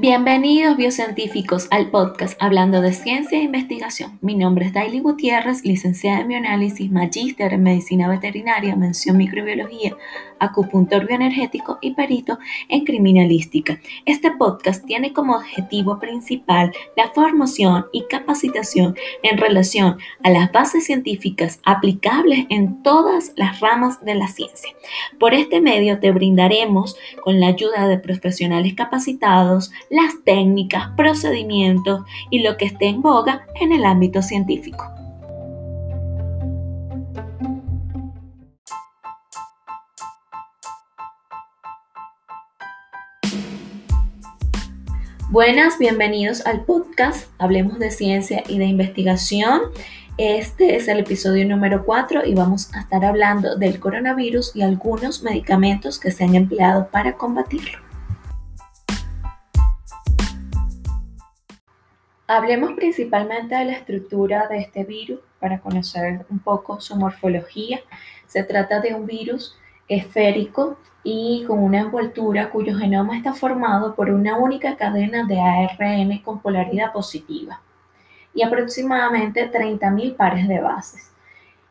Bienvenidos biocientíficos al podcast Hablando de Ciencia e Investigación. Mi nombre es Daily Gutiérrez, licenciada en bioanálisis, magíster en medicina veterinaria, mención microbiología, acupuntor bioenergético y perito en criminalística. Este podcast tiene como objetivo principal la formación y capacitación en relación a las bases científicas aplicables en todas las ramas de la ciencia. Por este medio te brindaremos, con la ayuda de profesionales capacitados, las técnicas, procedimientos y lo que esté en boga en el ámbito científico. Buenas, bienvenidos al podcast Hablemos de Ciencia y de Investigación. Este es el episodio número 4 y vamos a estar hablando del coronavirus y algunos medicamentos que se han empleado para combatirlo. Hablemos principalmente de la estructura de este virus para conocer un poco su morfología. Se trata de un virus esférico y con una envoltura cuyo genoma está formado por una única cadena de ARN con polaridad positiva y aproximadamente 30.000 pares de bases.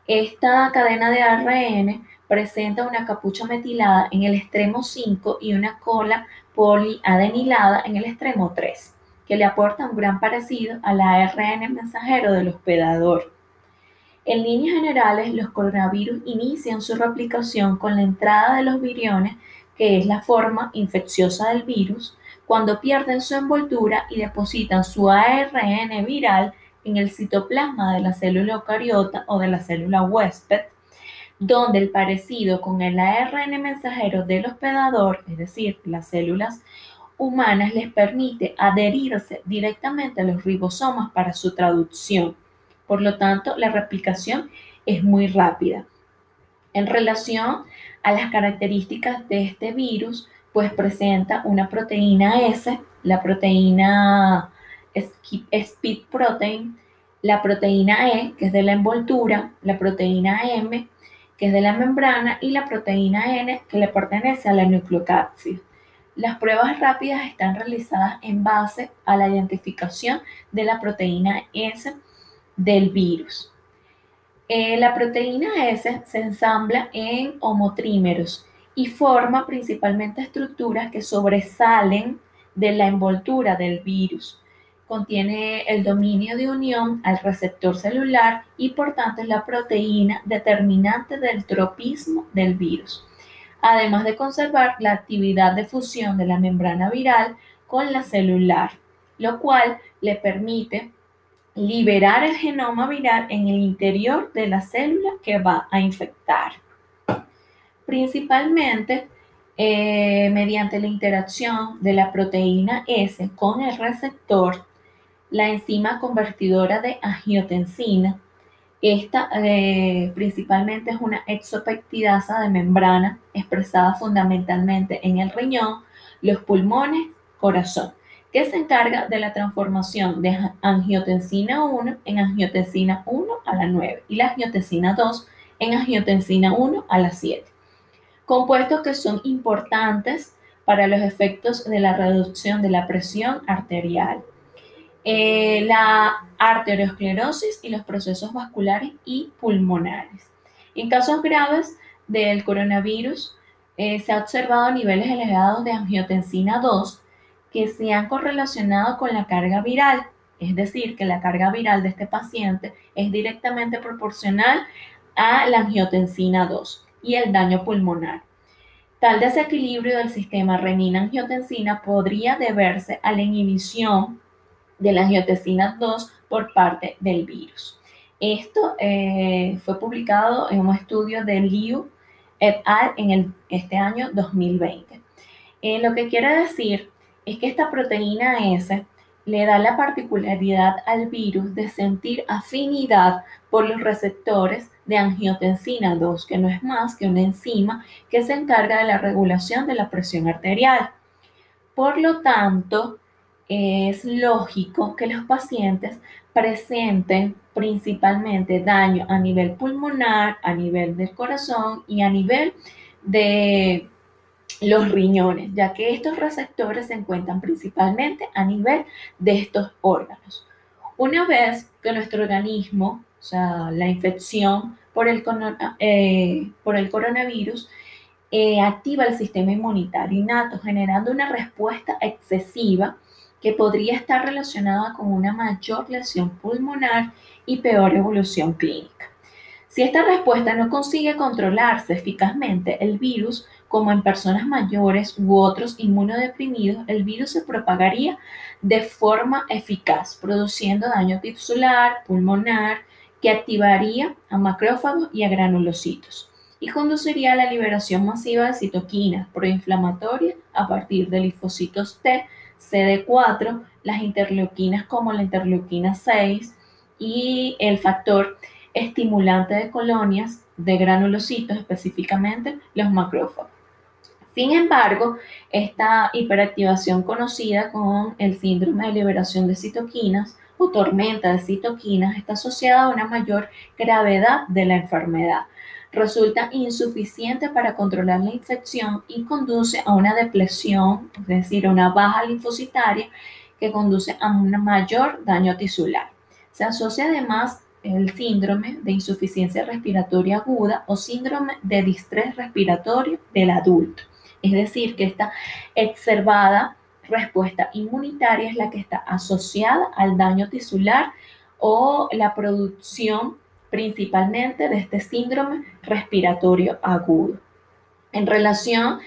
Esta cadena de ARN presenta una capucha metilada en el extremo 5 y una cola poliadenilada en el extremo 3, que le aporta un gran parecido al ARN mensajero del hospedador. En líneas generales, los coronavirus inician su replicación con la entrada de los viriones, que es la forma infecciosa del virus, cuando pierden su envoltura y depositan su ARN viral en el citoplasma de la célula eucariota o de la célula huésped, donde el parecido con el ARN mensajero del hospedador, es decir, las células humanas, les permite adherirse directamente a los ribosomas para su traducción. Por lo tanto, la replicación es muy rápida. En relación a las características de este virus, pues presenta una proteína S, la proteína speed protein, la proteína E, que es de la envoltura, la proteína M, que es de la membrana, y la proteína N, que le pertenece a la nucleocápside. Las pruebas rápidas están realizadas en base a la identificación de la proteína S del virus. Eh, la proteína S se ensambla en homotrímeros y forma principalmente estructuras que sobresalen de la envoltura del virus. Contiene el dominio de unión al receptor celular y por tanto es la proteína determinante del tropismo del virus, además de conservar la actividad de fusión de la membrana viral con la celular, lo cual le permite liberar el genoma viral en el interior de la célula que va a infectar. Principalmente eh, mediante la interacción de la proteína S con el receptor, la enzima convertidora de angiotensina. Esta eh, principalmente es una exopeptidasa de membrana expresada fundamentalmente en el riñón, los pulmones, corazón que se encarga de la transformación de angiotensina 1 en angiotensina 1 a la 9 y la angiotensina 2 en angiotensina 1 a la 7. Compuestos que son importantes para los efectos de la reducción de la presión arterial, eh, la arteriosclerosis y los procesos vasculares y pulmonares. En casos graves del coronavirus, eh, se ha observado niveles elevados de angiotensina 2 que se han correlacionado con la carga viral, es decir, que la carga viral de este paciente es directamente proporcional a la angiotensina 2 y el daño pulmonar. Tal desequilibrio del sistema renina-angiotensina podría deberse a la inhibición de la angiotensina 2 por parte del virus. Esto eh, fue publicado en un estudio de Liu et al. en este año 2020. Eh, lo que quiere decir es que esta proteína S le da la particularidad al virus de sentir afinidad por los receptores de angiotensina 2, que no es más que una enzima que se encarga de la regulación de la presión arterial. Por lo tanto, es lógico que los pacientes presenten principalmente daño a nivel pulmonar, a nivel del corazón y a nivel de los riñones, ya que estos receptores se encuentran principalmente a nivel de estos órganos. Una vez que nuestro organismo, o sea, la infección por el, eh, por el coronavirus, eh, activa el sistema inmunitario innato, generando una respuesta excesiva que podría estar relacionada con una mayor lesión pulmonar y peor evolución clínica. Si esta respuesta no consigue controlarse eficazmente, el virus, como en personas mayores u otros inmunodeprimidos, el virus se propagaría de forma eficaz, produciendo daño tisular, pulmonar, que activaría a macrófagos y a granulocitos y conduciría a la liberación masiva de citoquinas proinflamatorias a partir de linfocitos T, CD4, las interleuquinas como la interleuquina 6 y el factor estimulante de colonias de granulocitos, específicamente los macrófagos. Sin embargo, esta hiperactivación conocida con el síndrome de liberación de citoquinas o tormenta de citoquinas está asociada a una mayor gravedad de la enfermedad. Resulta insuficiente para controlar la infección y conduce a una depresión, es decir, a una baja linfocitaria que conduce a un mayor daño tisular. Se asocia además el síndrome de insuficiencia respiratoria aguda o síndrome de distrés respiratorio del adulto. Es decir, que esta exacerbada respuesta inmunitaria es la que está asociada al daño tisular o la producción principalmente de este síndrome respiratorio agudo. En relación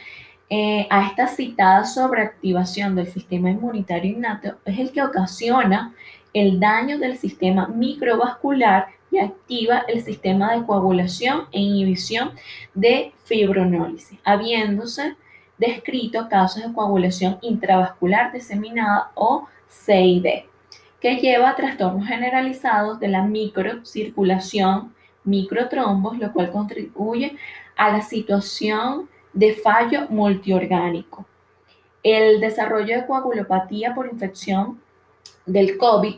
eh, a esta citada sobreactivación del sistema inmunitario innato, es el que ocasiona el daño del sistema microvascular y activa el sistema de coagulación e inhibición de fibronólisis, habiéndose descrito casos de coagulación intravascular diseminada o CID, que lleva a trastornos generalizados de la microcirculación, microtrombos, lo cual contribuye a la situación de fallo multiorgánico. El desarrollo de coagulopatía por infección del COVID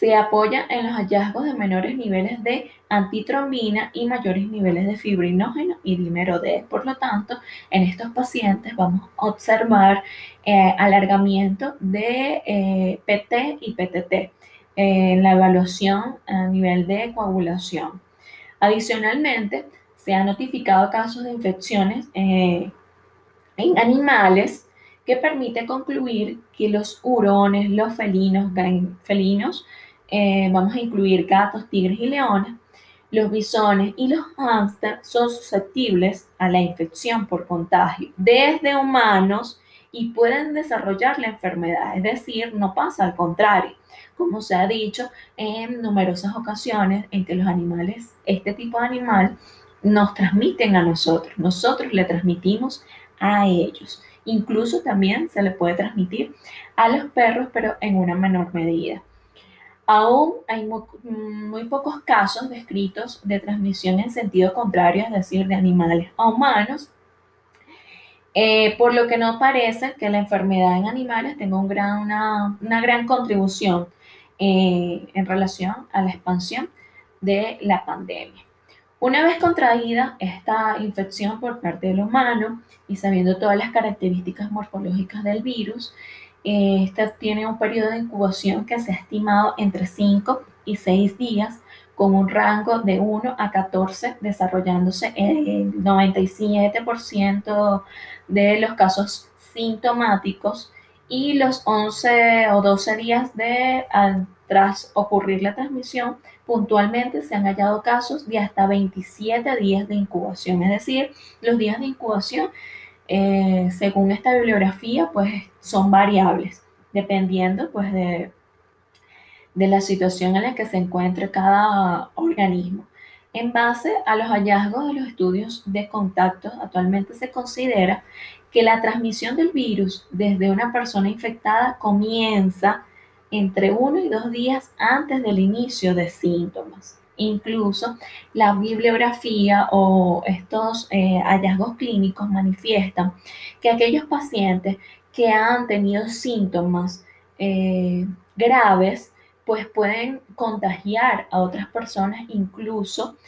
se apoya en los hallazgos de menores niveles de antitrombina y mayores niveles de fibrinógeno y dímero D. Por lo tanto, en estos pacientes vamos a observar eh, alargamiento de eh, PT y PTT en la evaluación a nivel de coagulación. Adicionalmente, se han notificado casos de infecciones eh, en animales que permite concluir que los hurones, los felinos, felinos eh, vamos a incluir gatos, tigres y leones, los bisones y los hámsters son susceptibles a la infección por contagio desde humanos y pueden desarrollar la enfermedad, es decir, no pasa al contrario, como se ha dicho en numerosas ocasiones en que los animales, este tipo de animal, nos transmiten a nosotros, nosotros le transmitimos a ellos. Incluso también se le puede transmitir a los perros, pero en una menor medida. Aún hay muy, pocos casos descritos de transmisión en sentido contrario, es decir, de animales a humanos, eh, por lo que no parece que la enfermedad en animales tenga una, gran contribución eh, en relación a la expansión de la pandemia. Una vez contraída esta infección por parte del humano y sabiendo todas las características morfológicas del virus, este tiene un periodo de incubación que se ha estimado entre 5 y 6 días, con un rango de 1 a 14, desarrollándose el 97% de los casos sintomáticos y los 11 o 12 días de tras ocurrir la transmisión, puntualmente se han hallado casos de hasta 27 días de incubación, es decir, los días de incubación, eh, según esta bibliografía, pues son variables, dependiendo pues de, de la situación en la que se encuentre cada organismo. En base a los hallazgos de los estudios de contacto, actualmente se considera que la transmisión del virus desde una persona infectada comienza entre uno y dos días antes del inicio de síntomas. Incluso la bibliografía o estos eh, hallazgos clínicos manifiestan que aquellos pacientes que han tenido síntomas eh, graves, pues pueden contagiar a otras personas incluso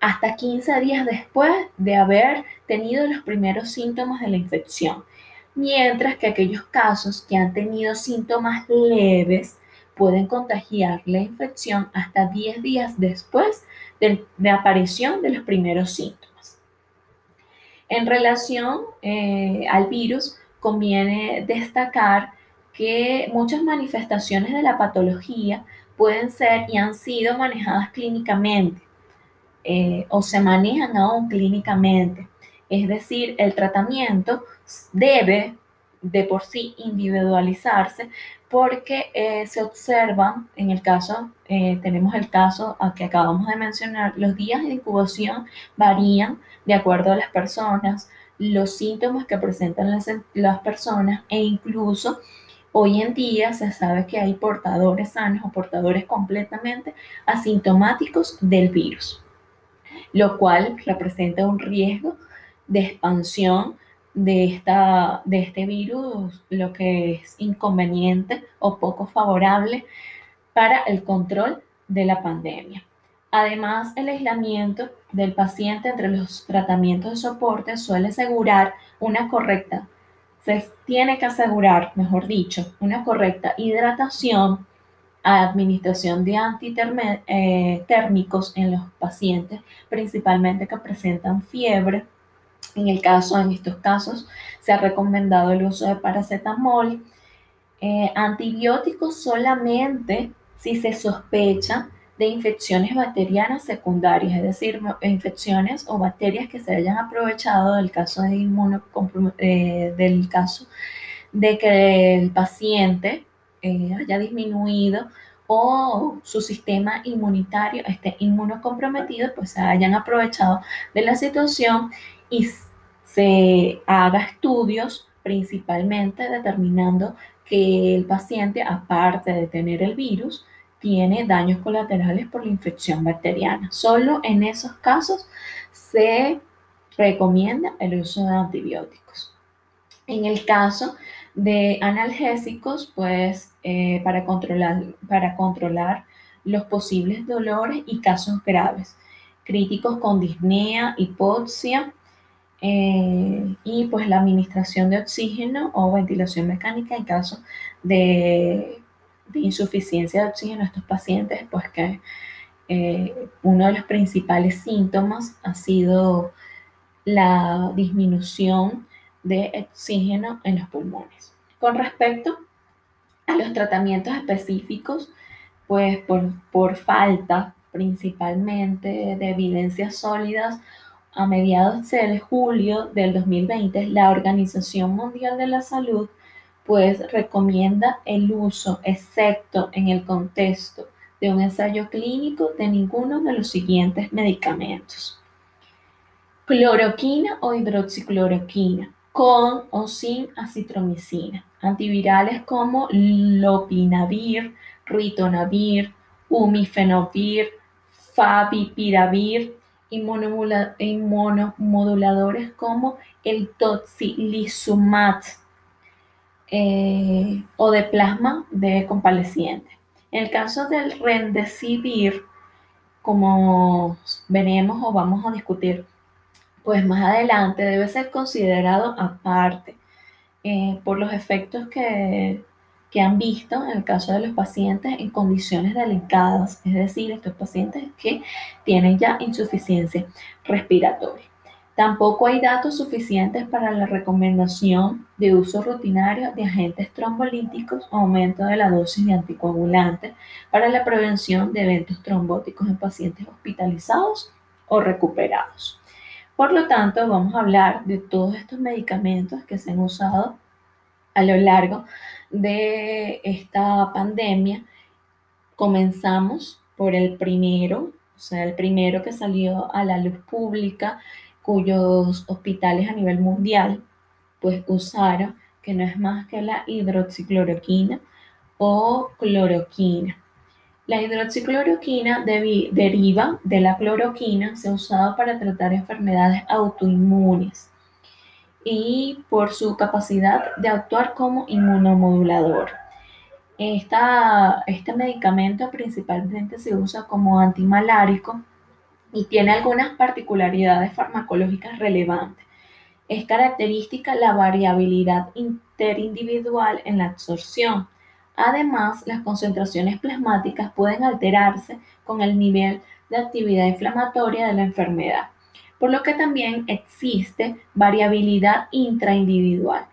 hasta 15 días después de haber tenido los primeros síntomas de la infección, mientras que aquellos casos que han tenido síntomas leves pueden contagiar la infección hasta 10 días después de, la aparición de los primeros síntomas. En relación eh, al virus, conviene destacar que muchas manifestaciones de la patología pueden ser y han sido manejadas clínicamente eh, o se manejan aún clínicamente. Es decir, el tratamiento debe de por sí individualizarse porque eh, se observan, en el caso, eh, tenemos el caso que acabamos de mencionar, los días de incubación varían de acuerdo a las personas, los síntomas que presentan las, las personas e incluso Hoy en día se sabe que hay portadores sanos o portadores completamente asintomáticos del virus, lo cual representa un riesgo de expansión de, esta, de este virus, lo que es inconveniente o poco favorable para el control de la pandemia. Además, el aislamiento del paciente entre los tratamientos de soporte suele asegurar una correcta se tiene que asegurar, mejor dicho, una correcta hidratación, administración de antitérmicos eh, en los pacientes, principalmente que presentan fiebre. En el caso, en estos casos, se ha recomendado el uso de paracetamol, eh, antibióticos solamente si se sospecha de infecciones bacterianas secundarias, es decir, infecciones o bacterias que se hayan aprovechado del caso de eh, del caso de que el paciente eh, haya disminuido o su sistema inmunitario esté inmunocomprometido, pues se hayan aprovechado de la situación y se haga estudios principalmente determinando que el paciente, aparte de tener el virus, tiene daños colaterales por la infección bacteriana. Solo en esos casos se recomienda el uso de antibióticos. En el caso de analgésicos, pues eh, para, controlar, para controlar los posibles dolores y casos graves, críticos con disnea, hipoxia, y pues la administración de oxígeno o ventilación mecánica en caso de de insuficiencia de oxígeno a estos pacientes, pues que eh, uno de los principales síntomas ha sido la disminución de oxígeno en los pulmones. Con respecto a los tratamientos específicos, pues por, por falta principalmente de evidencias sólidas, a mediados de julio del 2020, la Organización Mundial de la Salud pues recomienda el uso, excepto en el contexto de un ensayo clínico, de ninguno de los siguientes medicamentos. Cloroquina o hidroxicloroquina, con o sin acitromicina. Antivirales como lopinavir, ritonavir, umifenovir, favipiravir, inmunomoduladores como el tocilizumab eh, o de plasma de compaleciente. En el caso del rendecibir, como veremos o vamos a discutir, pues más adelante debe ser considerado aparte eh, por los efectos que, que han visto en el caso de los pacientes en condiciones delicadas, es decir, estos pacientes que tienen ya insuficiencia respiratoria. Tampoco hay datos suficientes para la recomendación de uso rutinario de agentes trombolíticos o aumento de la dosis de anticoagulantes para la prevención de eventos trombóticos en pacientes hospitalizados o recuperados. Por lo tanto, vamos a hablar de todos estos medicamentos que se han usado a lo largo de esta pandemia. Comenzamos por el primero, o sea, el primero que salió a la luz pública cuyos hospitales a nivel mundial pues usaron que no es más que la hidroxicloroquina o cloroquina. La hidroxicloroquina deriva de la cloroquina, se ha usado para tratar enfermedades autoinmunes y por su capacidad de actuar como inmunomodulador. este medicamento principalmente se usa como antimalárico y tiene algunas particularidades farmacológicas relevantes. Es característica la variabilidad interindividual en la absorción. Además, las concentraciones plasmáticas pueden alterarse con el nivel de actividad inflamatoria de la enfermedad, por lo que también existe variabilidad intraindividual.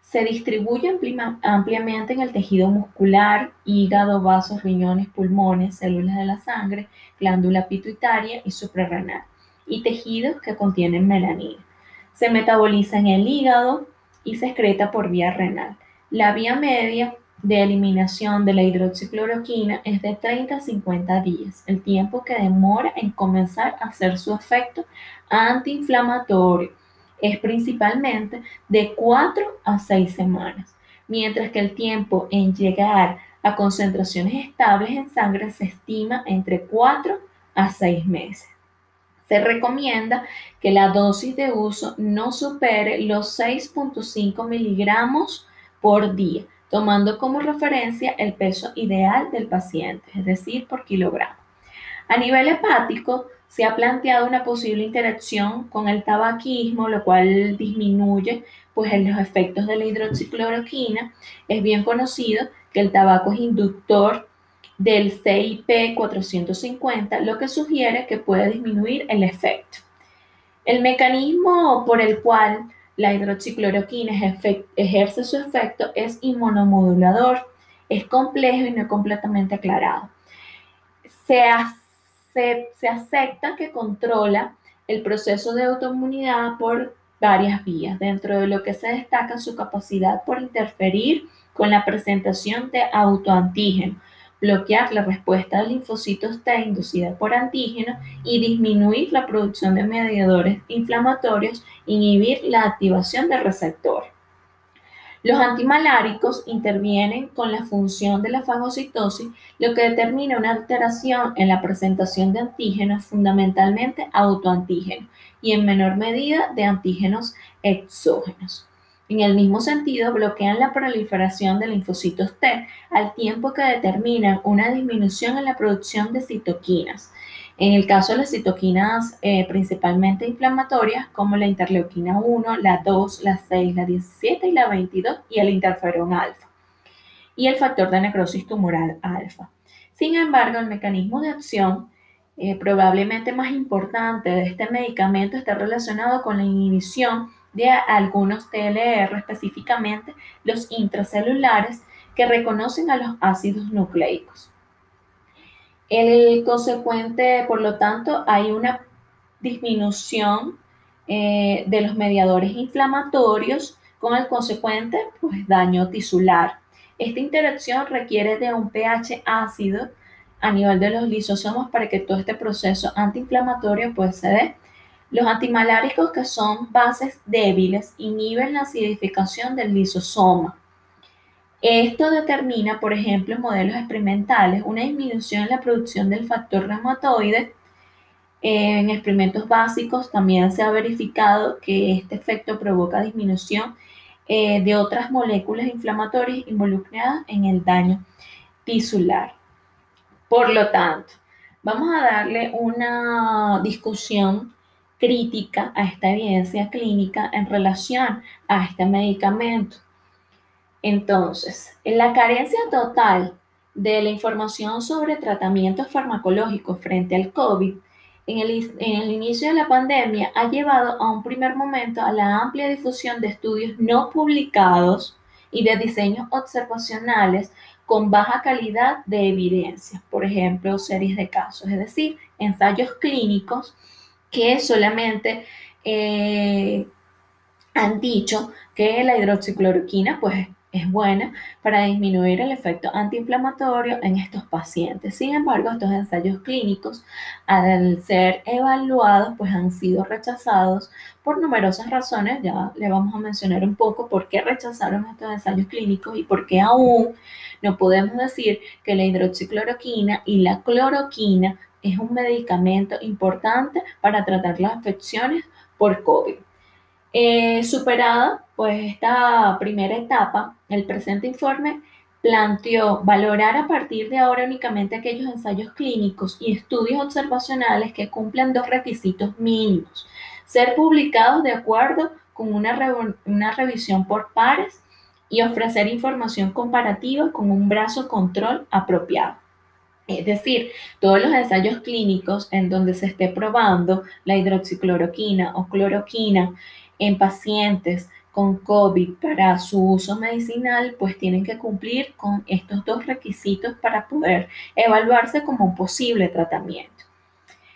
Se distribuye ampliamente en el tejido muscular, hígado, vasos, riñones, pulmones, células de la sangre, glándula pituitaria y suprarrenal, y tejidos que contienen melanina. Se metaboliza en el hígado y se excreta por vía renal. La vía media de eliminación de la hidroxicloroquina es de 30 a 50 días, el tiempo que demora en comenzar a hacer su efecto antiinflamatorio es principalmente de 4 a 6 semanas, mientras que el tiempo en llegar a concentraciones estables en sangre se estima entre 4 a 6 meses. Se recomienda que la dosis de uso no supere los 6.5 miligramos por día, tomando como referencia el peso ideal del paciente, es decir, por kilogramo. A nivel hepático, se ha planteado una posible interacción con el tabaquismo, lo cual disminuye pues, los efectos de la hidroxicloroquina. Es bien conocido que el tabaco es inductor del CIP 450, lo que sugiere que puede disminuir el efecto. El mecanismo por el cual la hidroxicloroquina ejerce su efecto es inmunomodulador, es complejo y no completamente aclarado. Se se, acepta que controla el proceso de autoinmunidad por varias vías, dentro de lo que se destaca su capacidad por interferir con la presentación de autoantígenos, bloquear la respuesta de linfocitos T inducida por antígenos y disminuir la producción de mediadores inflamatorios, inhibir la activación del receptor. Los antimaláricos intervienen con la función de la fagocitosis, lo que determina una alteración en la presentación de antígenos, fundamentalmente autoantígenos, y en menor medida de antígenos exógenos. En el mismo sentido, bloquean la proliferación de linfocitos T al tiempo que determinan una disminución en la producción de citoquinas, en el caso de las citoquinas eh, principalmente inflamatorias, como la interleuquina 1, la 2, la 6, la 17 y la 22, y el interferón alfa, y el factor de necrosis tumoral alfa. Sin embargo, el mecanismo de acción eh, probablemente más importante de este medicamento está relacionado con la inhibición de algunos TLR, específicamente los intracelulares, que reconocen a los ácidos nucleicos. El consecuente, por lo tanto, hay una disminución eh, de los mediadores inflamatorios con el consecuente pues, daño tisular. Esta interacción requiere de un pH ácido a nivel de los lisosomos para que todo este proceso antiinflamatorio pues, se dé. Los antimaláricos, que son bases débiles, inhiben la acidificación del lisosoma. Esto determina, por ejemplo, en modelos experimentales, una disminución en la producción del factor reumatoide. En experimentos básicos también se ha verificado que este efecto provoca disminución eh, de otras moléculas inflamatorias involucradas en el daño tisular. Por lo tanto, vamos a darle una discusión crítica a esta evidencia clínica en relación a este medicamento. Entonces, en la carencia total de la información sobre tratamientos farmacológicos frente al COVID, en el, en el, inicio de la pandemia ha llevado a un primer momento a la amplia difusión de estudios no publicados y de diseños observacionales con baja calidad de evidencia, por ejemplo, series de casos, es decir, ensayos clínicos que solamente eh, han dicho que la hidroxicloroquina pues es buena para disminuir el efecto antiinflamatorio en estos pacientes. Sin embargo, estos ensayos clínicos, al ser evaluados, pues han sido rechazados por numerosas razones. Ya le vamos a mencionar un poco por qué rechazaron estos ensayos clínicos y por qué aún no podemos decir que la hidroxicloroquina y la cloroquina es un medicamento importante para tratar las afecciones por COVID. Eh, superada pues esta primera etapa, el presente informe planteó valorar a partir de ahora únicamente aquellos ensayos clínicos y estudios observacionales que cumplan dos requisitos mínimos. Ser publicados de acuerdo con una, una revisión por pares y ofrecer información comparativa con un brazo control apropiado. Es decir, todos los ensayos clínicos en donde se esté probando la hidroxicloroquina o cloroquina en pacientes con COVID para su uso medicinal, pues tienen que cumplir con estos dos requisitos para poder evaluarse como un posible tratamiento.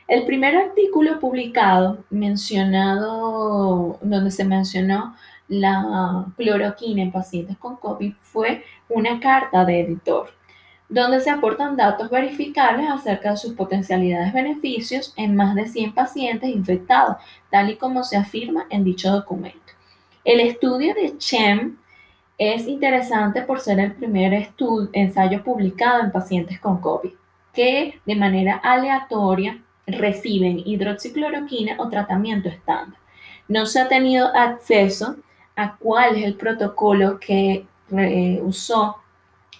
El primer artículo publicado, mencionado, donde se mencionó la cloroquina en pacientes con COVID, fue una carta de editor, donde se aportan datos verificables acerca de sus potencialidades beneficios en más de 100 pacientes infectados, tal y como se afirma en dicho documento. El estudio de Chem es interesante por ser el primer ensayo publicado en pacientes con COVID, que de manera aleatoria reciben hidroxicloroquina o tratamiento estándar. No se ha tenido acceso a cuál es el protocolo que eh, usó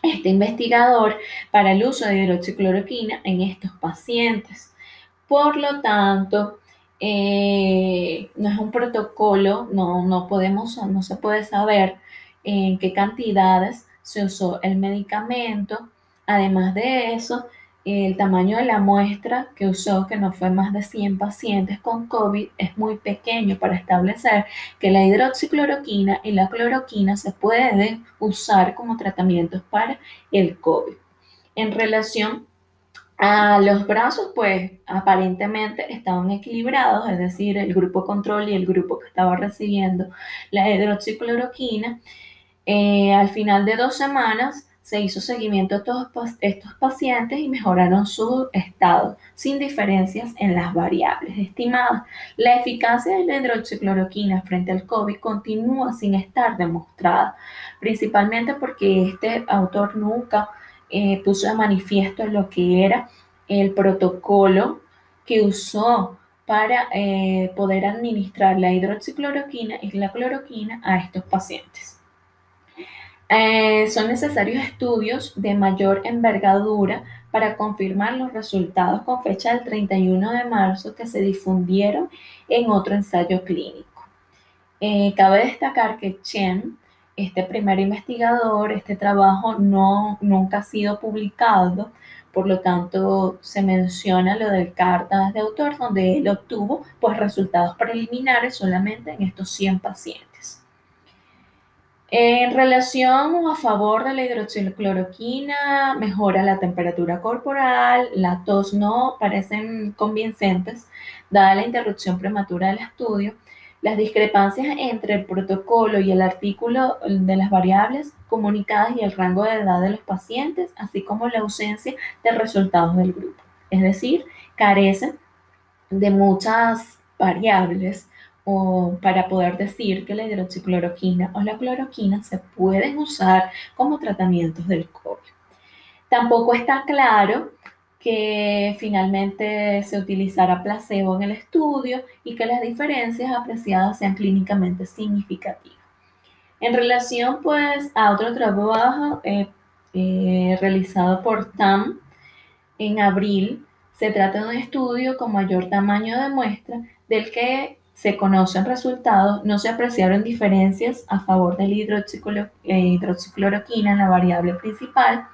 este investigador para el uso de hidroxicloroquina en estos pacientes. Por lo tanto, eh, no es un protocolo, no, no, podemos, no se puede saber en qué cantidades se usó el medicamento. Además de eso, el tamaño de la muestra que usó, que no fue más de 100 pacientes con COVID, es muy pequeño para establecer que la hidroxicloroquina y la cloroquina se pueden usar como tratamientos para el COVID. En relación a los brazos, pues aparentemente estaban equilibrados, es decir, el grupo control y el grupo que estaba recibiendo la hidroxicloroquina. Eh, al final de dos semanas, se hizo seguimiento a todos estos pacientes y mejoraron su estado sin diferencias en las variables estimadas. La eficacia de la hidroxicloroquina frente al COVID continúa sin estar demostrada, principalmente porque este autor nunca eh, puso de manifiesto lo que era el protocolo que usó para eh, poder administrar la hidroxicloroquina y la cloroquina a estos pacientes. Eh, son necesarios estudios de mayor envergadura para confirmar los resultados con fecha del 31 de marzo que se difundieron en otro ensayo clínico. Eh, cabe destacar que Chen, este primer investigador, este trabajo no, nunca ha sido publicado, por lo tanto se menciona lo del carta de autor, donde él obtuvo pues, resultados preliminares solamente en estos 100 pacientes. En relación o a favor de la hidroxicloroquina, mejora la temperatura corporal, la tos no parecen convincentes, dada la interrupción prematura del estudio. Las discrepancias entre el protocolo y el artículo de las variables comunicadas y el rango de edad de los pacientes, así como la ausencia de resultados del grupo. Es decir, carecen de muchas variables o para poder decir que la hidroxicloroquina o la cloroquina se pueden usar como tratamientos del COVID. Tampoco está claro que finalmente se utilizará placebo en el estudio y que las diferencias apreciadas sean clínicamente significativas. En relación pues a otro trabajo eh, eh, realizado por TAM en abril, se trata de un estudio con mayor tamaño de muestra del que se conocen resultados, no se apreciaron diferencias a favor de la eh, hidroxicloroquina en la variable principal,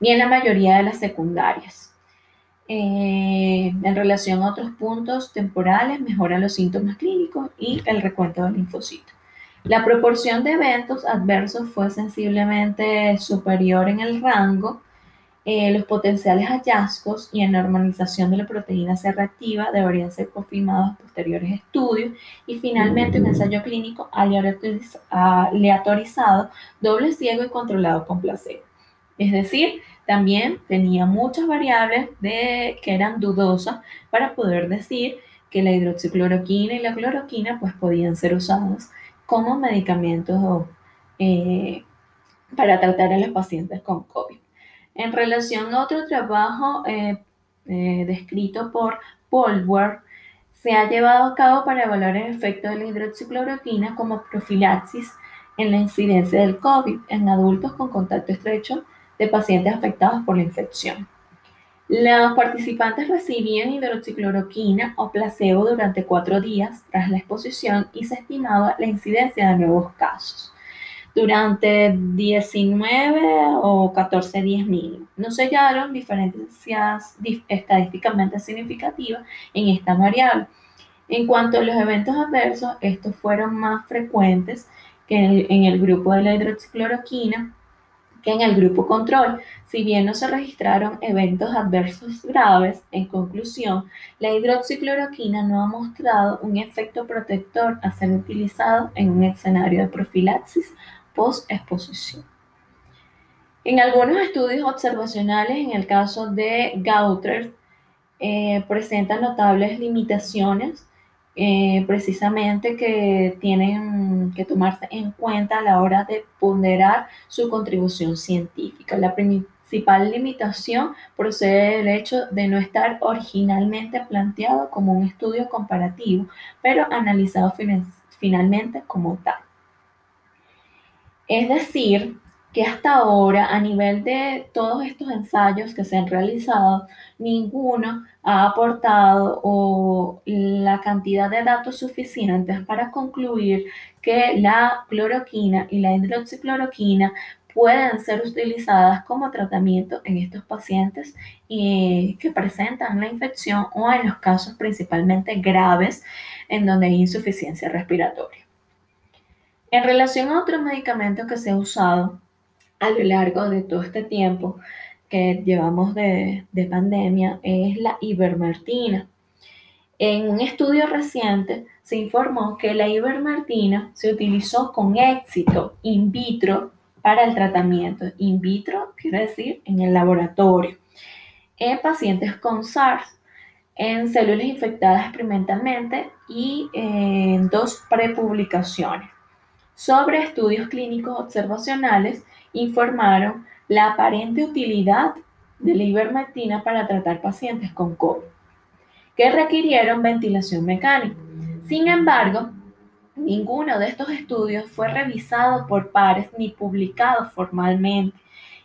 ni en la mayoría de las secundarias. Eh, en relación a otros puntos temporales, mejora los síntomas clínicos y el recuento del linfocito. La proporción de eventos adversos fue sensiblemente superior en el rango eh, los potenciales hallazgos y en normalización de la proteína C deberían ser confirmados posteriores estudios. Y finalmente, un ensayo clínico aleatorizado, doble ciego y controlado con placebo. Es decir, también tenía muchas variables de, que eran dudosas para poder decir que la hidroxicloroquina y la cloroquina pues, podían ser usados como medicamentos eh, para tratar a los pacientes con COVID. En relación a otro trabajo eh, eh, descrito por Polward, se ha llevado a cabo para evaluar el efecto de la hidroxicloroquina como profilaxis en la incidencia del COVID en adultos con contacto estrecho de pacientes afectados por la infección. Los participantes recibían hidroxicloroquina o placebo durante cuatro días tras la exposición y se estimaba la incidencia de nuevos casos durante 19 o 14 días mínimo. No se hallaron diferencias estadísticamente significativas en esta variable. En cuanto a los eventos adversos, estos fueron más frecuentes que en el, grupo de la hidroxicloroquina que en el grupo control. Si bien no se registraron eventos adversos graves, en conclusión, la hidroxicloroquina no ha mostrado un efecto protector a ser utilizado en un escenario de profilaxis post-exposición. En algunos estudios observacionales, en el caso de Gautrer, eh, presentan notables limitaciones eh, precisamente que tienen que tomarse en cuenta a la hora de ponderar su contribución científica. La principal limitación procede del hecho de no estar originalmente planteado como un estudio comparativo, pero analizado finalmente como tal. Es decir, que hasta ahora, a nivel de todos estos ensayos que se han realizado, ninguno ha aportado o la cantidad de datos suficientes para concluir que la cloroquina y la hidroxicloroquina pueden ser utilizadas como tratamiento en estos pacientes eh, que presentan la infección o en los casos principalmente graves en donde hay insuficiencia respiratoria. En relación a otro medicamento que se ha usado a lo largo de todo este tiempo que llevamos de, pandemia es la ivermectina. En un estudio reciente se informó que la ivermectina se utilizó con éxito in vitro para el tratamiento. In vitro quiere decir en el laboratorio. En pacientes con SARS, en células infectadas experimentalmente y en dos prepublicaciones sobre estudios clínicos observacionales informaron la aparente utilidad de la ivermectina para tratar pacientes con COVID, que requirieron ventilación mecánica. Sin embargo, ninguno de estos estudios fue revisado por pares ni publicado formalmente,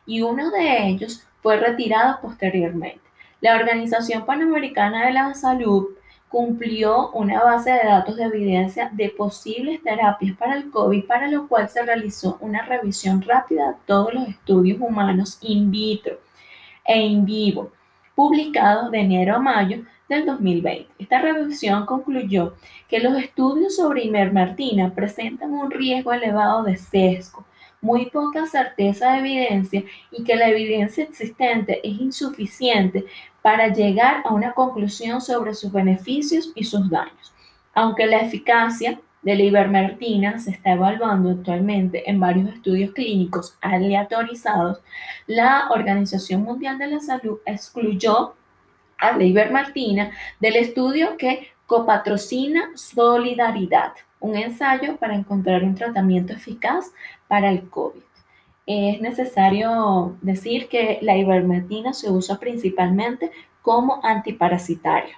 y uno de ellos fue retirado posteriormente. La Organización Panamericana de la Salud cumplió una base de datos de evidencia de posibles terapias para el COVID, para lo cual se realizó una revisión rápida de todos los estudios humanos in vitro e in vivo, publicados de enero a mayo del 2020. Esta revisión concluyó que los estudios sobre ivermectina presentan un riesgo elevado de sesgo, muy poca certeza de evidencia y que la evidencia existente es insuficiente para llegar a una conclusión sobre sus beneficios y sus daños. Aunque la eficacia de la ivermectina se está evaluando actualmente en varios estudios clínicos aleatorizados, la Organización Mundial de la Salud excluyó a la ivermectina del estudio que copatrocina Solidaridad, un ensayo para encontrar un tratamiento eficaz para el COVID es necesario decir que la ivermectina se usa principalmente como antiparasitario.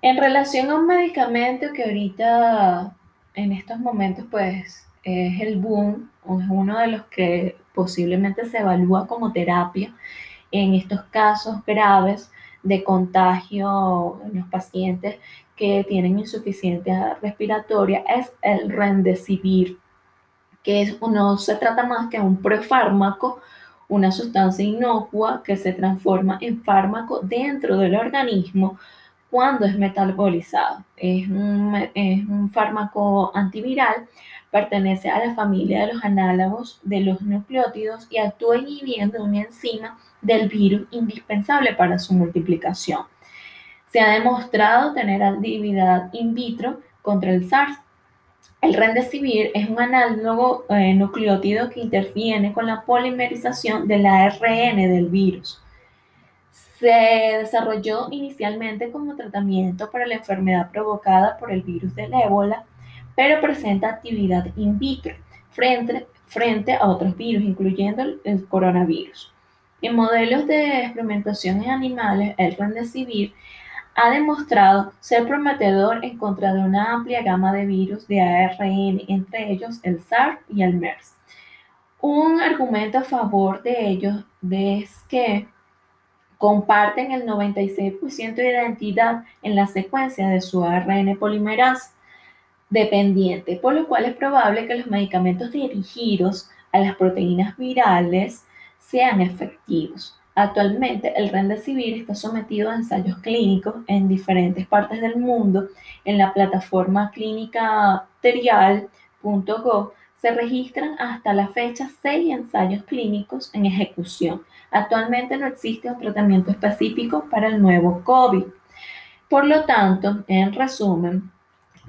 En relación a un medicamento que ahorita en estos momentos pues es el boom es uno de los que posiblemente se evalúa como terapia en estos casos graves de contagio en los pacientes que tienen insuficiencia respiratoria es el Remdesivir que no se trata más que un prefármaco, una sustancia inocua que se transforma en fármaco dentro del organismo cuando es metabolizado. Es un, es un fármaco antiviral, pertenece a la familia de los análogos de los nucleótidos y actúa inhibiendo una enzima del virus indispensable para su multiplicación. Se ha demostrado tener actividad in vitro contra el SARS el remdesivir es un análogo eh, nucleótido que interviene con la polimerización del ARN del virus. Se desarrolló inicialmente como tratamiento para la enfermedad provocada por el virus del ébola, pero presenta actividad in vitro frente, frente a otros virus, incluyendo el, coronavirus. En modelos de experimentación en animales, el remdesivir ha demostrado ser prometedor en contra de una amplia gama de virus de ARN, entre ellos el SARS y el MERS. Un argumento a favor de ellos es que comparten el 96% de identidad en la secuencia de su ARN polimerasa dependiente, por lo cual es probable que los medicamentos dirigidos a las proteínas virales sean efectivos. Actualmente, el Remdesivir está sometido a ensayos clínicos en diferentes partes del mundo. En la plataforma clínica terial.gov se registran hasta la fecha seis ensayos clínicos en ejecución. Actualmente no existe un tratamiento específico para el nuevo COVID. Por lo tanto, en resumen,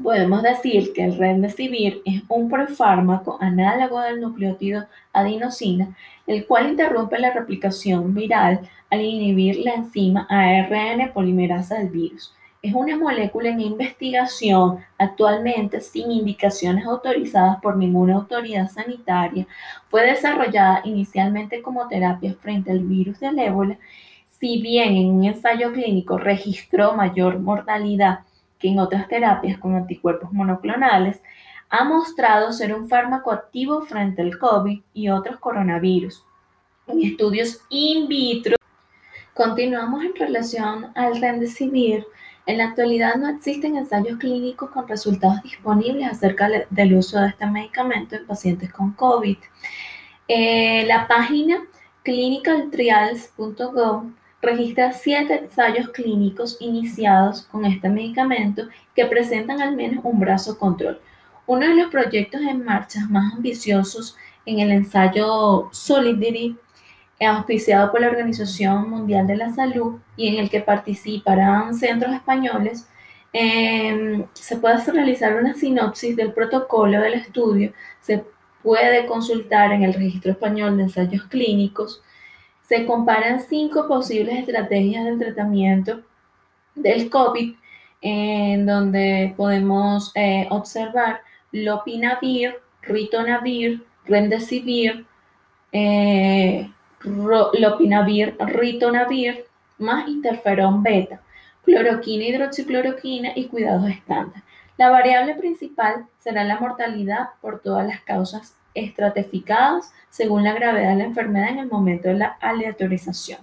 Podemos decir que el remdesivir es un profármaco análogo del nucleótido adenosina, el cual interrumpe la replicación viral al inhibir la enzima ARN polimerasa del virus. Es una molécula en investigación actualmente sin indicaciones autorizadas por ninguna autoridad sanitaria. Fue desarrollada inicialmente como terapia frente al virus del ébola. Si bien en un ensayo clínico registró mayor mortalidad que en otras terapias con anticuerpos monoclonales, ha mostrado ser un fármaco activo frente al COVID y otros coronavirus. En estudios in vitro, continuamos en relación al Remdesivir. En la actualidad no existen ensayos clínicos con resultados disponibles acerca del uso de este medicamento en pacientes con COVID. Eh, la página clinicaltrials.gov registra siete ensayos clínicos iniciados con este medicamento que presentan al menos un brazo control. Uno de los proyectos en marcha más ambiciosos en el ensayo Solidity, auspiciado por la Organización Mundial de la Salud y en el que participarán centros españoles, em, se puede realizar una sinopsis del protocolo del estudio, se puede consultar en el registro español de ensayos clínicos, se comparan cinco posibles estrategias del tratamiento del COVID, en donde podemos eh, observar lopinavir, ritonavir, rendesivir, eh, lopinavir, ritonavir, más interferón beta, cloroquina, hidroxicloroquina y cuidados estándar. La variable principal será la mortalidad por todas las causas estratificados según la gravedad de la enfermedad en el momento de la aleatorización.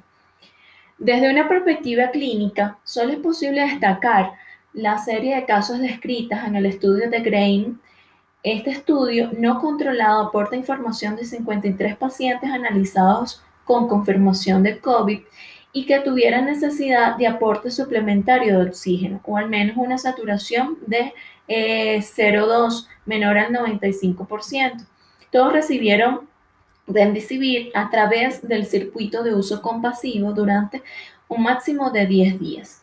Desde una perspectiva clínica, solo es posible destacar la serie de casos descritas en el estudio de Grain. Este estudio no controlado aporta información de 53 pacientes analizados con confirmación de COVID y que tuvieran necesidad de aporte suplementario de oxígeno o al menos una saturación de 0,2 eh, menor al 95%. Todos recibieron Remdesivir a través del circuito de uso compasivo durante un máximo de 10 días.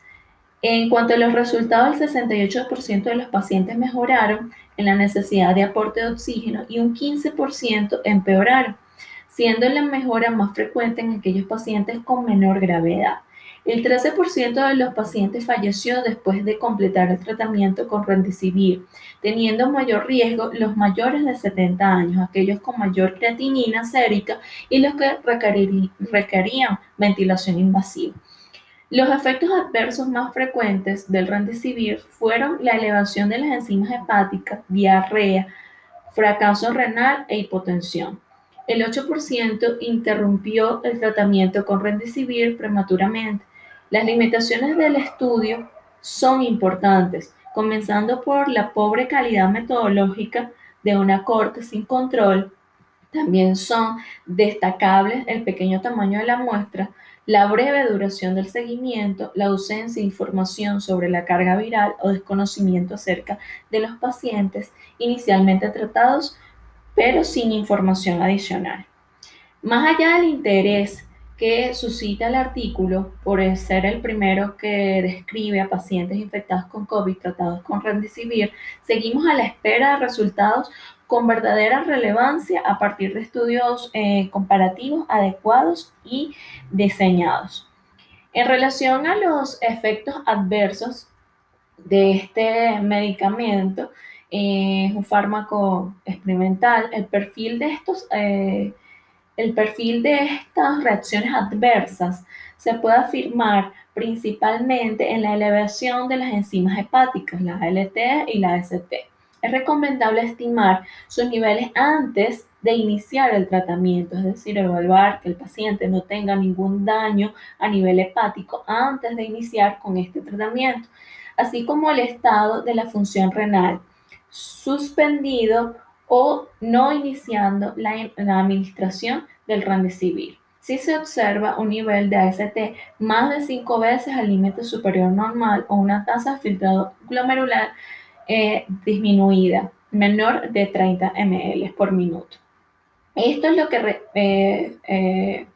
En cuanto a los resultados, el 68% de los pacientes mejoraron en la necesidad de aporte de oxígeno y un 15% empeoraron, siendo la mejora más frecuente en aquellos pacientes con menor gravedad. El 13% de los pacientes falleció después de completar el tratamiento con Remdesivir, teniendo mayor riesgo los mayores de 70 años, aquellos con mayor creatinina sérica y los que requerían ventilación invasiva. Los efectos adversos más frecuentes del Remdesivir fueron la elevación de las enzimas hepáticas, diarrea, fracaso renal e hipotensión. El 8% interrumpió el tratamiento con Remdesivir prematuramente las limitaciones del estudio son importantes, comenzando por la pobre calidad metodológica de una corte sin control. También son destacables el pequeño tamaño de la muestra, la breve duración del seguimiento, la ausencia de información sobre la carga viral o desconocimiento acerca de los pacientes inicialmente tratados, pero sin información adicional. Más allá del interés que suscita el artículo por ser el primero que describe a pacientes infectados con COVID tratados con Remdesivir, seguimos a la espera de resultados con verdadera relevancia a partir de estudios eh, comparativos adecuados y diseñados. En relación a los efectos adversos de este medicamento, eh, es un fármaco experimental, el perfil de estos eh, el perfil de estas reacciones adversas se puede afirmar principalmente en la elevación de las enzimas hepáticas, la ALT y la AST. Es recomendable estimar sus niveles antes de iniciar el tratamiento, es decir, evaluar que el paciente no tenga ningún daño a nivel hepático antes de iniciar con este tratamiento, así como el estado de la función renal, suspendido o no iniciando la, administración del Remdesivir. Si se observa un nivel de AST más de 5 veces al límite superior normal o una tasa de filtrado glomerular eh, disminuida, menor de 30 ml por minuto. Esto es lo que eh, eh,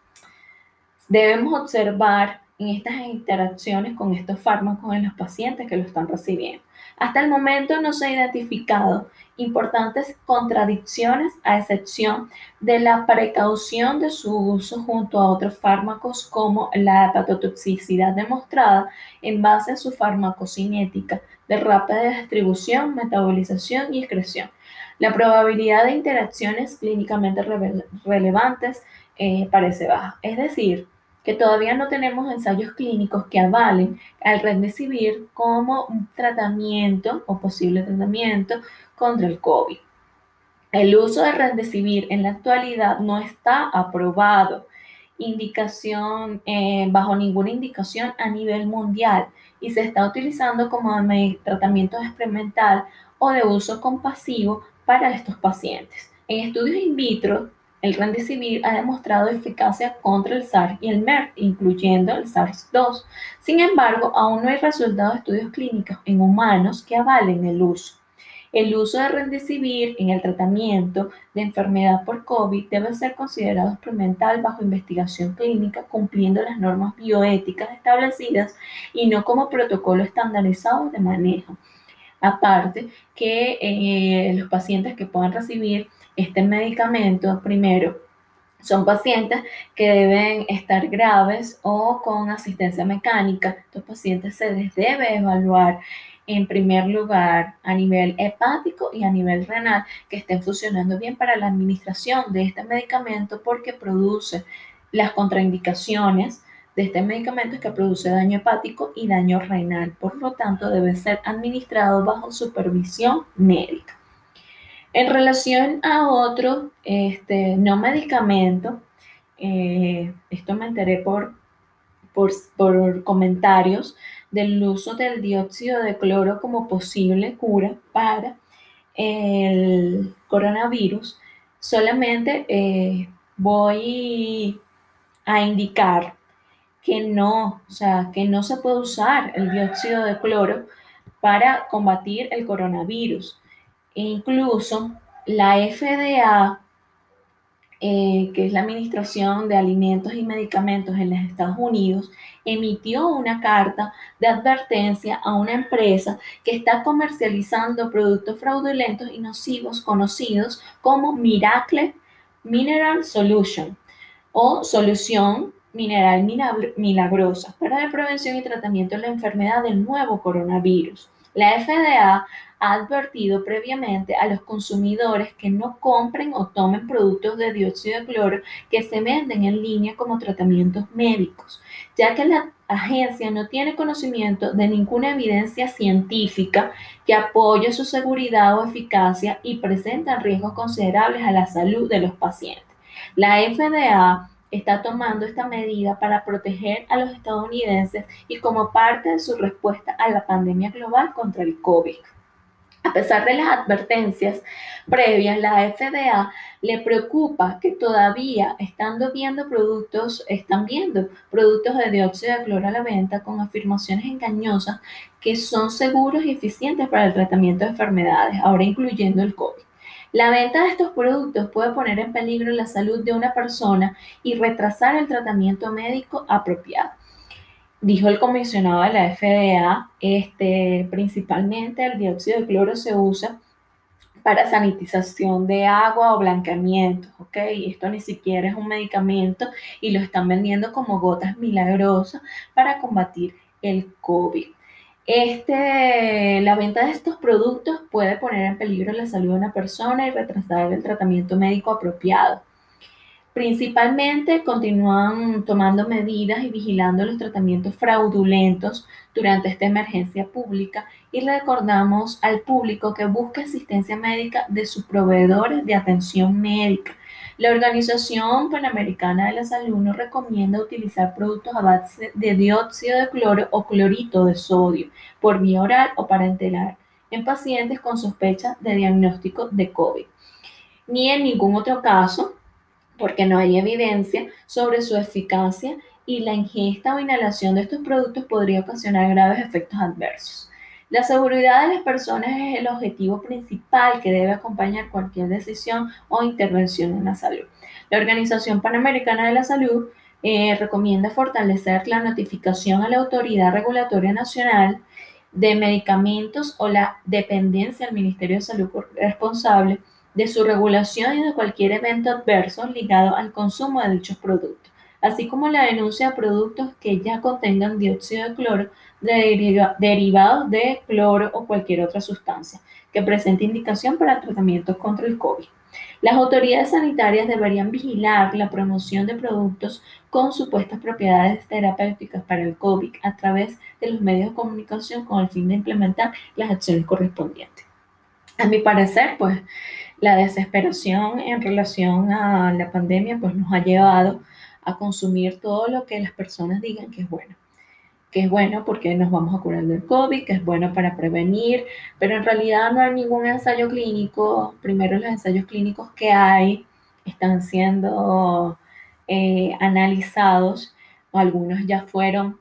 debemos observar en estas interacciones con estos fármacos en los pacientes que lo están recibiendo. Hasta el momento no se ha identificado importantes contradicciones a excepción de la precaución de su uso junto a otros fármacos como la hepatotoxicidad demostrada en base a su farmacocinética de rápida distribución, metabolización y excreción. La probabilidad de interacciones clínicamente relevantes eh, parece baja. Es decir, que todavía no tenemos ensayos clínicos que avalen al remdesivir como un tratamiento o posible tratamiento contra el COVID. El uso de remdesivir en la actualidad no está aprobado indicación, eh, bajo ninguna indicación a nivel mundial y se está utilizando como tratamiento experimental o de uso compasivo para estos pacientes. En estudios in vitro, el Remdesivir ha demostrado eficacia contra el SARS y el MERS, incluyendo el SARS-2. Sin embargo, aún no hay resultados de estudios clínicos en humanos que avalen el uso. El uso de Remdesivir en el tratamiento de enfermedad por COVID debe ser considerado experimental bajo investigación clínica, cumpliendo las normas bioéticas establecidas y no como protocolo estandarizado de manejo. Aparte que eh, los pacientes que puedan recibir este medicamento, primero, son pacientes que deben estar graves o con asistencia mecánica. Estos pacientes se les debe evaluar en primer lugar a nivel hepático y a nivel renal que estén funcionando bien para la administración de este medicamento porque produce las contraindicaciones de este medicamento que produce daño hepático y daño renal. Por lo tanto, debe ser administrado bajo supervisión médica. En relación a otro este, no medicamento, eh, esto me enteré por, por comentarios del uso del dióxido de cloro como posible cura para el coronavirus, solamente eh, voy a indicar que no, o sea, que no se puede usar el dióxido de cloro para combatir el coronavirus. E incluso la FDA, eh, que es la Administración de Alimentos y Medicamentos en los Estados Unidos, emitió una carta de advertencia a una empresa que está comercializando productos fraudulentos y nocivos conocidos como Miracle Mineral Solution o solución mineral milagrosa para la prevención y tratamiento de la enfermedad del nuevo coronavirus. La FDA ha advertido previamente a los consumidores que no compren o tomen productos de dióxido de cloro que se venden en línea como tratamientos médicos, ya que la agencia no tiene conocimiento de ninguna evidencia científica que apoye su seguridad o eficacia y presenta riesgos considerables a la salud de los pacientes. La FDA está tomando esta medida para proteger a los estadounidenses y como parte de su respuesta a la pandemia global contra el COVID. A pesar de las advertencias previas, la FDA le preocupa que todavía estando viendo productos, están viendo productos de dióxido de cloro a la venta con afirmaciones engañosas que son seguros y eficientes para el tratamiento de enfermedades, ahora incluyendo el COVID. La venta de estos productos puede poner en peligro la salud de una persona y retrasar el tratamiento médico apropiado. Dijo el comisionado de la FDA, este, principalmente el dióxido de cloro se usa para sanitización de agua o blanqueamiento, ¿ok? Esto ni siquiera es un medicamento y lo están vendiendo como gotas milagrosas para combatir el COVID. Este, la venta de estos productos puede poner en peligro la salud de una persona y retrasar el tratamiento médico apropiado. Principalmente continúan tomando medidas y vigilando los tratamientos fraudulentos durante esta emergencia pública y recordamos al público que busque asistencia médica de sus proveedores de atención médica. La Organización Panamericana de la Salud nos recomienda utilizar productos a base de dióxido de cloro o clorito de sodio por vía oral o parenteral en pacientes con sospecha de diagnóstico de COVID. Ni en ningún otro caso porque no hay evidencia sobre su eficacia y la ingesta o inhalación de estos productos podría ocasionar graves efectos adversos. La seguridad de las personas es el objetivo principal que debe acompañar cualquier decisión o intervención en la salud. La Organización Panamericana de la Salud eh, recomienda fortalecer la notificación a la Autoridad Regulatoria Nacional de Medicamentos o la dependencia al Ministerio de Salud responsable de su regulación y de cualquier evento adverso ligado al consumo de dichos productos, así como la denuncia de productos que ya contengan dióxido de cloro derivados de cloro o cualquier otra sustancia que presente indicación para tratamientos contra el COVID. Las autoridades sanitarias deberían vigilar la promoción de productos con supuestas propiedades terapéuticas para el COVID a través de los medios de comunicación con el fin de implementar las acciones correspondientes. A mi parecer, pues la desesperación en relación a la pandemia pues nos ha llevado a consumir todo lo que las personas digan que es bueno. Que es bueno porque nos vamos a curar del COVID, que es bueno para prevenir, pero en realidad no hay ningún ensayo clínico. Primero los ensayos clínicos que hay están siendo eh, analizados, algunos ya fueron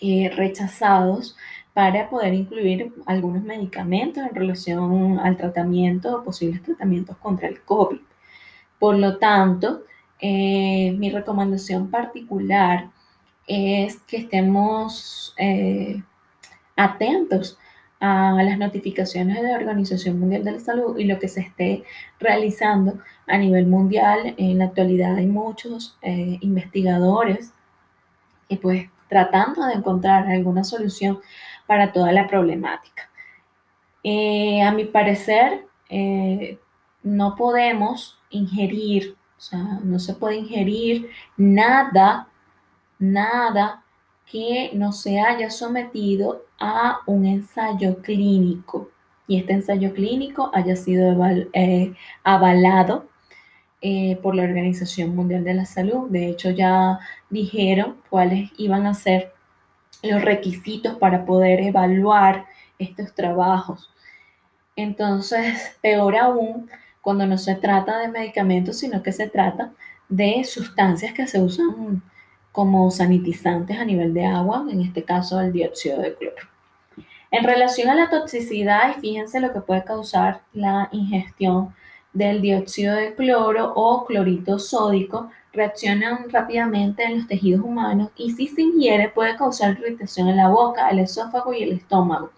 eh, rechazados para poder incluir algunos medicamentos en relación al tratamiento o posibles tratamientos contra el COVID. Por lo tanto, eh, mi recomendación particular es que estemos eh, atentos a las notificaciones de la Organización Mundial de la Salud y lo que se esté realizando a nivel mundial. En la actualidad hay muchos eh, investigadores y pues tratando de encontrar alguna solución para toda la problemática. Eh, a mi parecer, no podemos ingerir, o sea, no se puede ingerir nada, nada que no se haya sometido a un ensayo clínico y este ensayo clínico haya sido eh, avalado por la Organización Mundial de la Salud. De hecho, ya dijeron cuáles iban a ser los requisitos para poder evaluar estos trabajos. Entonces, peor aún cuando no se trata de medicamentos, sino que se trata de sustancias que se usan como sanitizantes a nivel de agua, en este caso el dióxido de cloro. En relación a la toxicidad, y fíjense lo que puede causar la ingestión del dióxido de cloro o clorito sódico, reaccionan rápidamente en los tejidos humanos y si se ingiere puede causar irritación en la boca, el esófago y el estómago,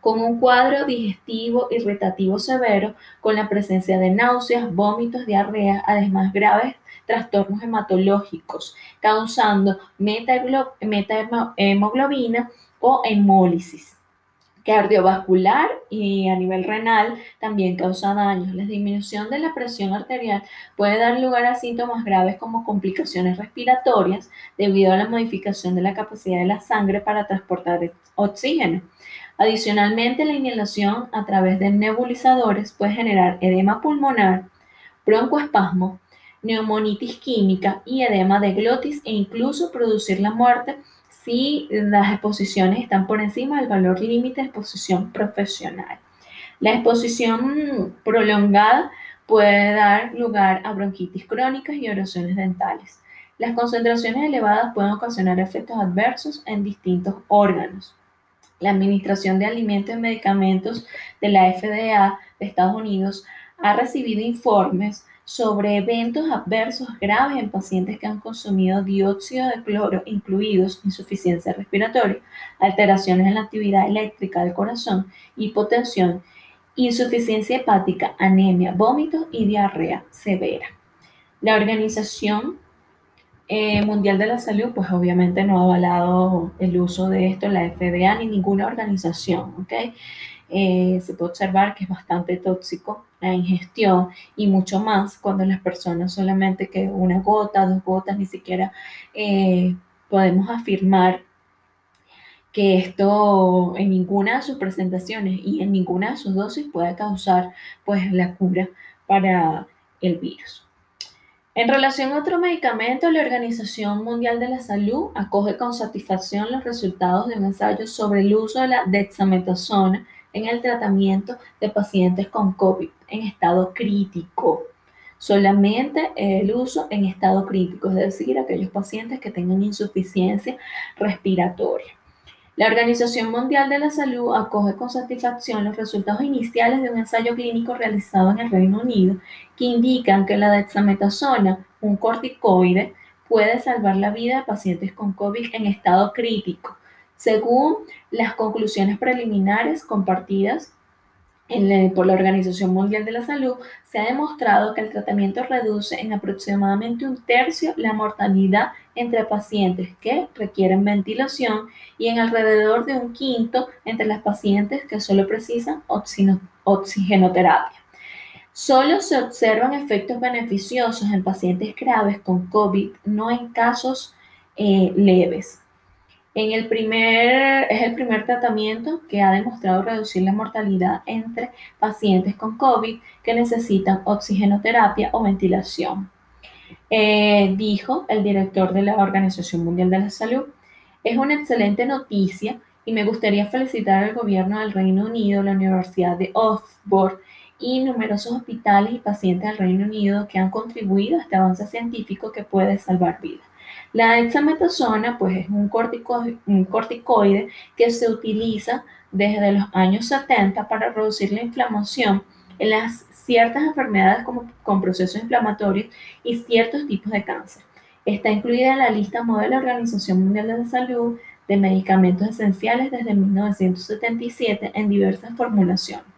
con un cuadro digestivo irritativo severo, con la presencia de náuseas, vómitos, diarrea, además graves trastornos hematológicos, causando metahemoglobina o hemólisis cardiovascular y a nivel renal también causa daños. La disminución de la presión arterial puede dar lugar a síntomas graves como complicaciones respiratorias debido a la modificación de la capacidad de la sangre para transportar oxígeno. Adicionalmente, la inhalación a través de nebulizadores puede generar edema pulmonar, broncoespasmo, neumonitis química y edema de glotis e incluso producir la muerte si las exposiciones están por encima del valor límite de exposición profesional. La exposición prolongada puede dar lugar a bronquitis crónicas y erosiones dentales. Las concentraciones elevadas pueden ocasionar efectos adversos en distintos órganos. La Administración de Alimentos y Medicamentos de la FDA de Estados Unidos ha recibido informes sobre eventos adversos graves en pacientes que han consumido dióxido de cloro, incluidos insuficiencia respiratoria, alteraciones en la actividad eléctrica del corazón, hipotensión, insuficiencia hepática, anemia, vómitos y diarrea severa. La Organización eh, Mundial de la Salud, pues obviamente no ha avalado el uso de esto, la FDA ni ninguna organización, ¿ok? Eh, se puede observar que es bastante tóxico la ingestión y mucho más cuando las personas solamente que una gota, dos gotas, ni siquiera eh, podemos afirmar que esto en ninguna de sus presentaciones y en ninguna de sus dosis puede causar pues la cura para el virus. En relación a otro medicamento, la Organización Mundial de la Salud acoge con satisfacción los resultados de un ensayo sobre el uso de la dexametasona en el tratamiento de pacientes con COVID en estado crítico. Solamente el uso en estado crítico, es decir, aquellos pacientes que tengan insuficiencia respiratoria. La Organización Mundial de la Salud acoge con satisfacción los resultados iniciales de un ensayo clínico realizado en el Reino Unido que indican que la dexametasona, un corticoide, puede salvar la vida de pacientes con COVID en estado crítico, según las conclusiones preliminares compartidas por la Organización Mundial de la Salud, se ha demostrado que el tratamiento reduce en aproximadamente un tercio la mortalidad entre pacientes que requieren ventilación y en alrededor de un quinto entre las pacientes que solo precisan oxigenoterapia. Solo se observan efectos beneficiosos en pacientes graves con COVID, no en casos eh, leves. En el primer, es el primer tratamiento que ha demostrado reducir la mortalidad entre pacientes con COVID que necesitan oxigenoterapia o ventilación. Eh, dijo el director de la Organización Mundial de la Salud, es una excelente noticia y me gustaría felicitar al gobierno del Reino Unido, la Universidad de Oxford y numerosos hospitales y pacientes del Reino Unido que han contribuido a este avance científico que puede salvar vidas. La dexametasona pues, es un, un corticoide que se utiliza desde los años 70 para reducir la inflamación en las ciertas enfermedades como, con procesos inflamatorios y ciertos tipos de cáncer. Está incluida en la lista modelo de la Organización Mundial de la Salud de medicamentos esenciales desde 1977 en diversas formulaciones.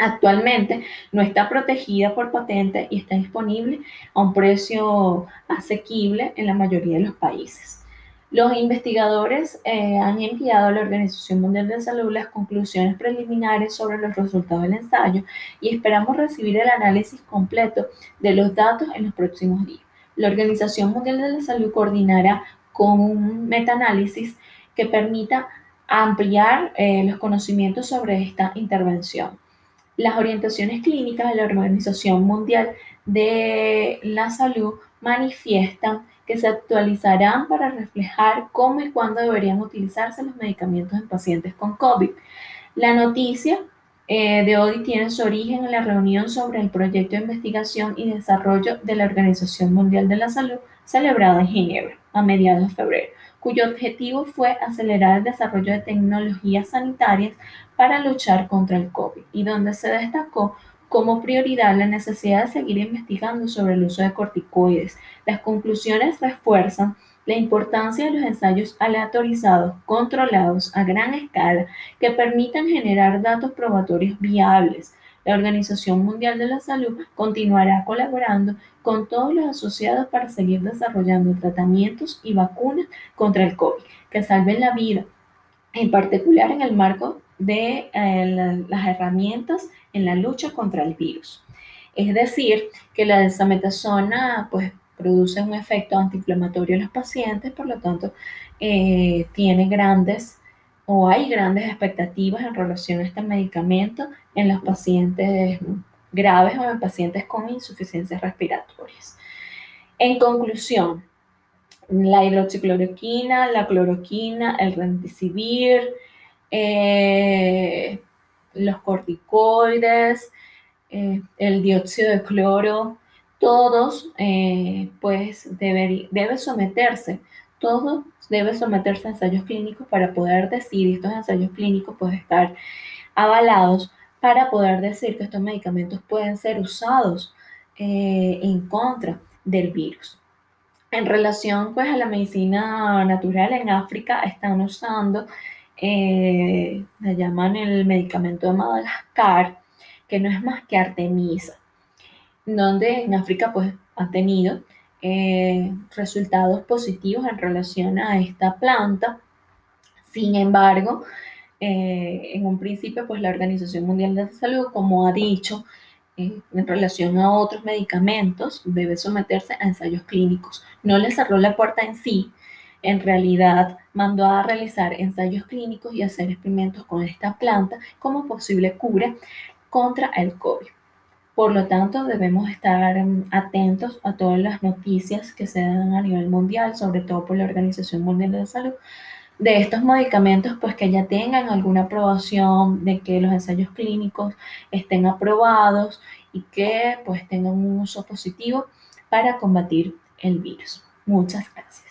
Actualmente no está protegida por patente y está disponible a un precio asequible en la mayoría de los países. Los investigadores eh, han enviado a la Organización Mundial de Salud las conclusiones preliminares sobre los resultados del ensayo y esperamos recibir el análisis completo de los datos en los próximos días. La Organización Mundial de la Salud coordinará con un metaanálisis que permita ampliar eh, los conocimientos sobre esta intervención. Las orientaciones clínicas de la Organización Mundial de la Salud manifiestan que se actualizarán para reflejar cómo y cuándo deberían utilizarse los medicamentos en pacientes con COVID. La noticia eh, de hoy tiene su origen en la reunión sobre el proyecto de investigación y desarrollo de la Organización Mundial de la Salud celebrada en Ginebra a mediados de febrero cuyo objetivo fue acelerar el desarrollo de tecnologías sanitarias para luchar contra el COVID y donde se destacó como prioridad la necesidad de seguir investigando sobre el uso de corticoides. Las conclusiones refuerzan la importancia de los ensayos aleatorizados controlados a gran escala que permitan generar datos probatorios viables la Organización Mundial de la Salud continuará colaborando con todos los asociados para seguir desarrollando tratamientos y vacunas contra el COVID que salven la vida, en particular en el marco de eh, las herramientas en la lucha contra el virus. Es decir, que la desametasona pues, produce un efecto antiinflamatorio en los pacientes, por lo tanto, eh, tiene grandes o hay grandes expectativas en relación a este medicamento en los pacientes graves o en pacientes con insuficiencias respiratorias. En conclusión, la hidroxicloroquina, la cloroquina, el remdesivir, eh, los corticoides, eh, el dióxido de cloro, todos eh, pues debe, debe someterse, todo debe someterse a ensayos clínicos para poder decir, estos ensayos clínicos pueden estar avalados para poder decir que estos medicamentos pueden ser usados eh, en contra del virus. En relación pues a la medicina natural en África están usando, eh, le llaman el medicamento de Madagascar, que no es más que Artemisa, donde en África pues han tenido eh, resultados positivos en relación a esta planta. Sin embargo, eh, en un principio, pues la Organización Mundial de la Salud, como ha dicho, eh, en relación a otros medicamentos, debe someterse a ensayos clínicos. No le cerró la puerta en sí, en realidad mandó a realizar ensayos clínicos y hacer experimentos con esta planta como posible cura contra el COVID. Por lo tanto, debemos estar mm, atentos a todas las noticias que se dan a nivel mundial, sobre todo por la Organización Mundial de la Salud, de estos medicamentos, pues que ya tengan alguna aprobación, de que los ensayos clínicos estén aprobados y que pues tengan un uso positivo para combatir el virus. Muchas gracias.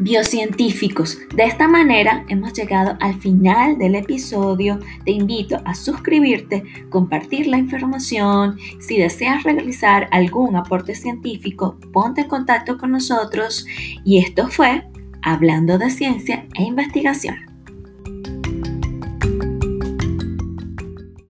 Biocientíficos. De esta manera hemos llegado al final del episodio. Te invito a suscribirte, compartir la información. Si deseas realizar algún aporte científico, ponte en contacto con nosotros. Y esto fue Hablando de Ciencia e Investigación.